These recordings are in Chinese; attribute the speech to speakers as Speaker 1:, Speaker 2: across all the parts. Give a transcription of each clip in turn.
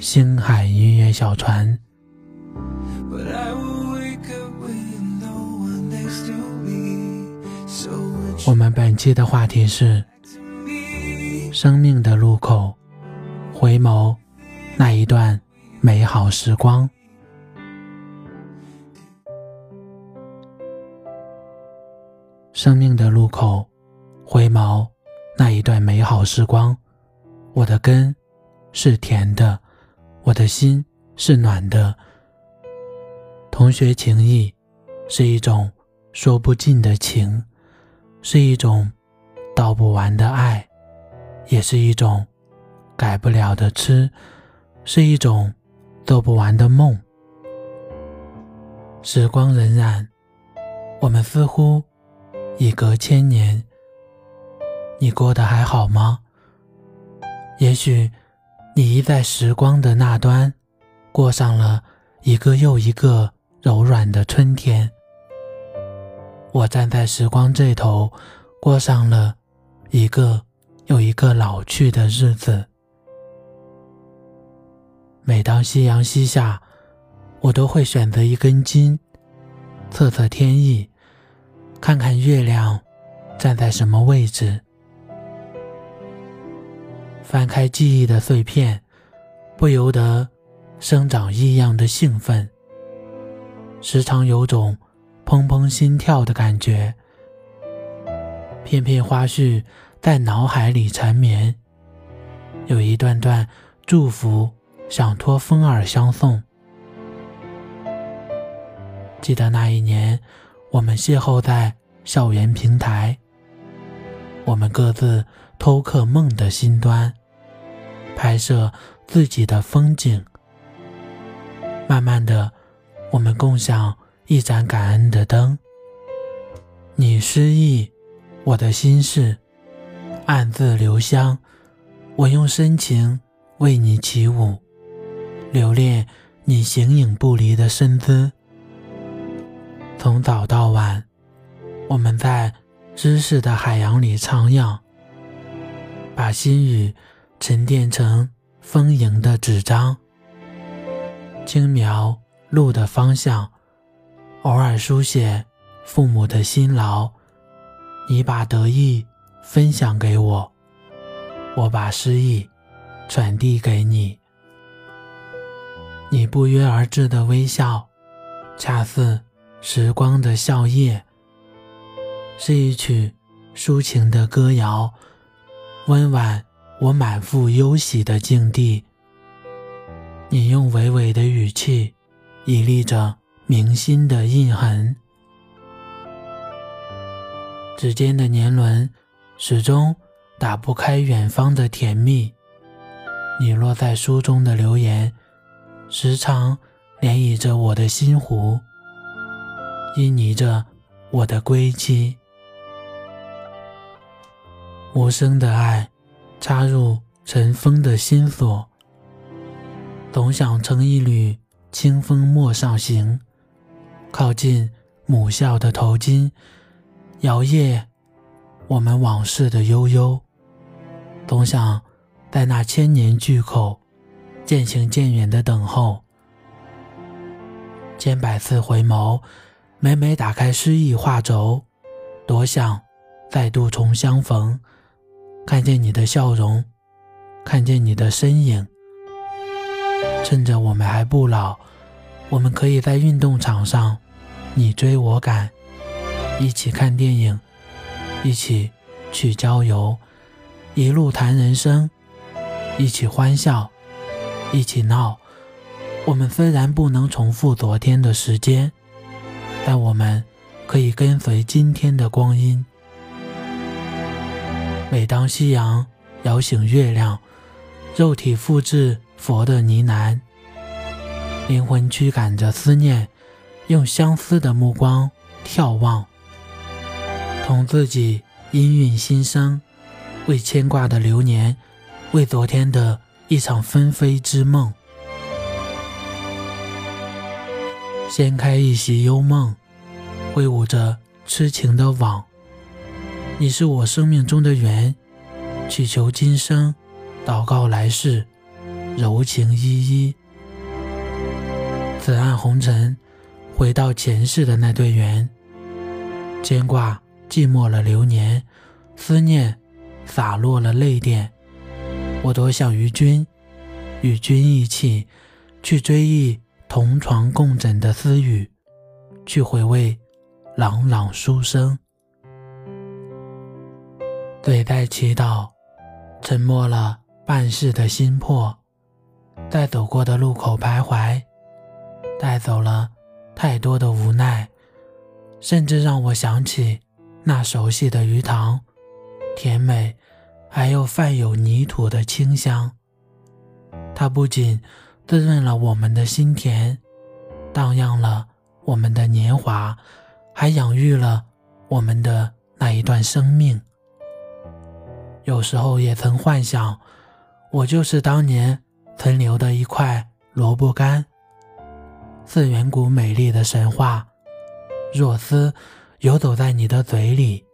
Speaker 1: 星海音乐小船。我们本期的话题是：生命的路口，回眸那一段美好时光。生命的路口，回眸那一段美好时光。我的根是甜的，我的心是暖的。同学情谊是一种说不尽的情，是一种道不完的爱，也是一种改不了的痴，是一种做不完的梦。时光荏苒，我们似乎。已隔千年，你过得还好吗？也许你已在时光的那端，过上了一个又一个柔软的春天。我站在时光这头，过上了一个又一个老去的日子。每当夕阳西下，我都会选择一根筋，测测天意。看看月亮站在什么位置，翻开记忆的碎片，不由得生长异样的兴奋，时常有种砰砰心跳的感觉。片片花絮在脑海里缠绵，有一段段祝福想托风儿相送。记得那一年。我们邂逅在校园平台，我们各自偷刻梦的心端，拍摄自己的风景。慢慢的，我们共享一盏感恩的灯。你诗意，我的心事，暗自留香。我用深情为你起舞，留恋你形影不离的身姿。从早到晚，我们在知识的海洋里徜徉，把心语沉淀成丰盈的纸张，轻描路的方向，偶尔书写父母的辛劳。你把得意分享给我，我把诗意传递给你。你不约而至的微笑，恰似。时光的笑靥，是一曲抒情的歌谣，温婉我满腹忧喜的境地。你用娓娓的语气，以立着铭心的印痕。指尖的年轮，始终打不开远方的甜蜜。你落在书中的留言，时常涟漪着我的心湖。旖旎着我的归期，无声的爱插入尘封的心锁，总想乘一缕清风陌上行，靠近母校的头巾，摇曳我们往事的悠悠。总想在那千年巨口渐行渐远的等候，千百次回眸。每每打开诗意画轴，多想再度重相逢，看见你的笑容，看见你的身影。趁着我们还不老，我们可以在运动场上，你追我赶，一起看电影，一起去郊游，一路谈人生，一起欢笑，一起闹。我们虽然不能重复昨天的时间。但我们可以跟随今天的光阴。每当夕阳摇醒月亮，肉体复制佛的呢喃。灵魂驱赶着思念，用相思的目光眺望，同自己氤氲心声，为牵挂的流年，为昨天的一场纷飞之梦，掀开一袭幽梦，挥舞着痴情的网。你是我生命中的缘，祈求今生，祷告来世，柔情依依。此岸红尘，回到前世的那对缘。牵挂寂寞了流年，思念洒落了泪点。我多想与君，与君一起，去追忆同床共枕的私语，去回味朗朗书声。嘴在祈祷，沉默了半世的心魄，在走过的路口徘徊。带走了太多的无奈，甚至让我想起那熟悉的鱼塘，甜美，还有泛有泥土的清香。它不仅滋润了我们的心田，荡漾了我们的年华，还养育了我们的那一段生命。有时候也曾幻想，我就是当年存留的一块萝卜干。自远古美丽的神话，若思游走在你的嘴里，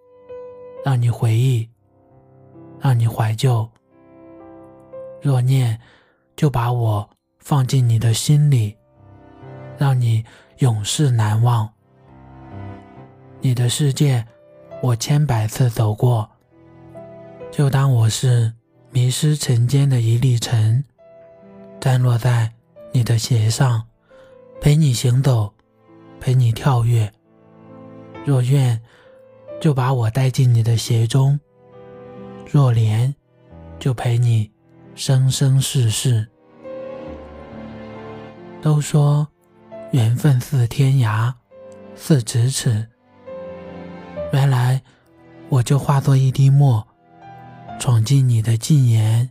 Speaker 1: 让你回忆，让你怀旧；若念，就把我放进你的心里，让你永世难忘。你的世界，我千百次走过，就当我是迷失尘间的一粒尘，沾落在你的鞋上。陪你行走，陪你跳跃。若愿，就把我带进你的鞋中；若怜，就陪你生生世世。都说缘分似天涯，似咫尺。原来，我就化作一滴墨，闯进你的禁言。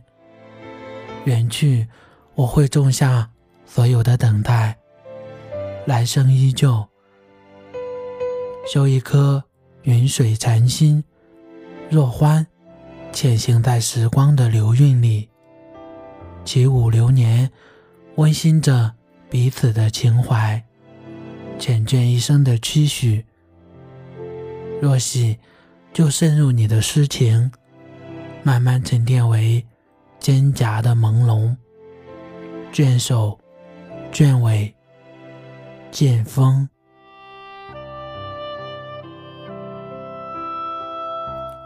Speaker 1: 远去，我会种下所有的等待。来生依旧，修一颗云水禅心。若欢，潜行在时光的流韵里，起舞流年，温馨着彼此的情怀，缱绻一生的期许。若喜，就渗入你的诗情，慢慢沉淀为肩胛的朦胧。卷首，卷尾。剑锋。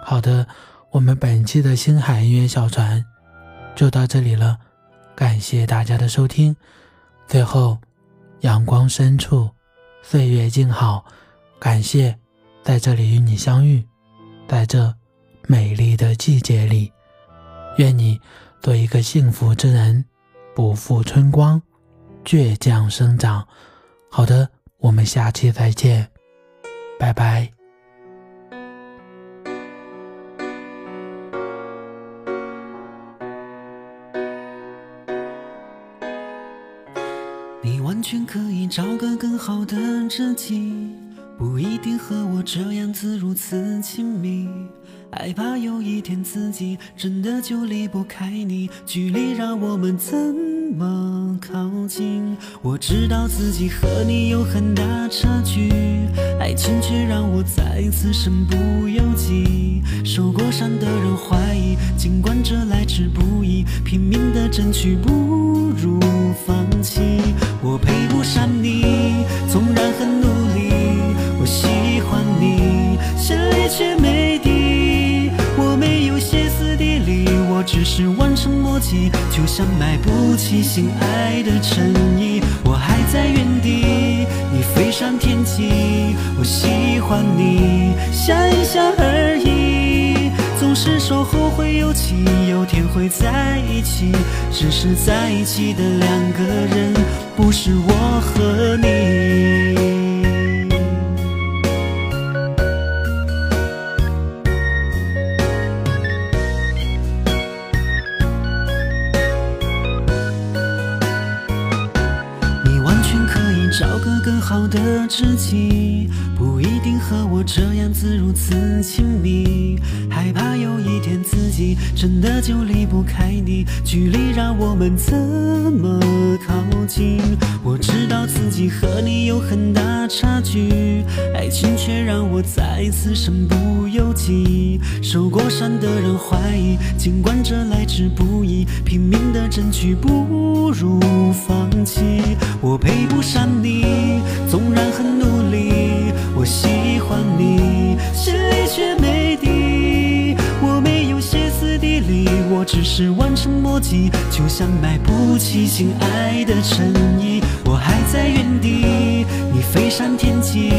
Speaker 1: 好的，我们本期的星海音乐小船就到这里了，感谢大家的收听。最后，阳光深处，岁月静好，感谢在这里与你相遇，在这美丽的季节里，愿你做一个幸福之人，不负春光，倔强生长。好的，我们下期再见，拜拜。
Speaker 2: 你完全可以找个更好的知己，不一定和我这样子如此亲密。害怕有一天自己真的就离不开你，距离让我们怎么靠近？我知道自己和你有很大差距，爱情却让我再次身不由己。受过伤的人怀疑，尽管这来之不易，拼命的争取不如放只是完成默契，就像买不起心爱的衬衣。我还在原地，你飞上天际。我喜欢你，想一想而已。总是说后会有期，有天会在一起。只是在一起的两个人，不是我和你。知己，不一定和我这样子如此亲密。害怕有一天自己真的就离不开你，距离让我们怎么靠近？我知道自己和你有很大差距，爱情却让我再次身不由己。受过伤的人怀疑，尽管这来之不易，拼命的争取不如放弃。像买不起心爱的衬衣。我还在原地，你飞上天际，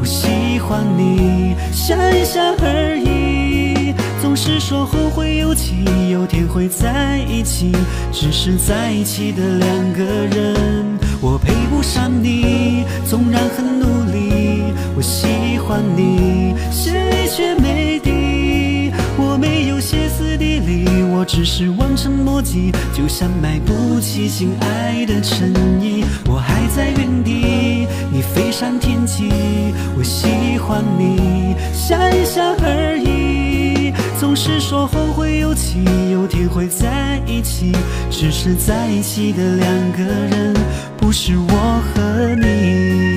Speaker 2: 我喜欢你，想一想而已。总是说后会有期，有天会在一起，只是在一起的两个人。我配不上你，纵然很努力，我喜欢你，心里却没底。我只是望尘莫及，就像买不起心爱的衬衣。我还在原地，你飞上天际，我喜欢你，想一想而已。总是说后会有期，有天会在一起，只是在一起的两个人，不是我和你。